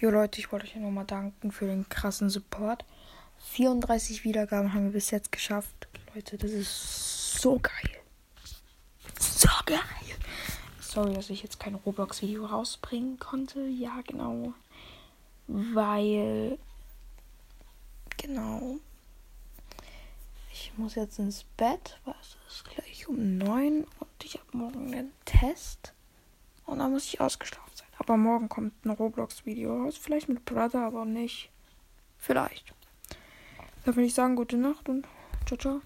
Jo Leute, ich wollte euch nochmal danken für den krassen Support. 34 Wiedergaben haben wir bis jetzt geschafft. Leute, das ist so geil. So geil. Sorry, dass ich jetzt kein Roblox-Video rausbringen konnte. Ja, genau. Weil. Genau. Ich muss jetzt ins Bett, weil es ist gleich um 9 und ich habe morgen einen Test. Und dann muss ich ausgeschlafen sein. Aber morgen kommt ein Roblox-Video raus. Vielleicht mit Brother, aber nicht. Vielleicht. Dann würde ich sagen, gute Nacht und ciao, ciao.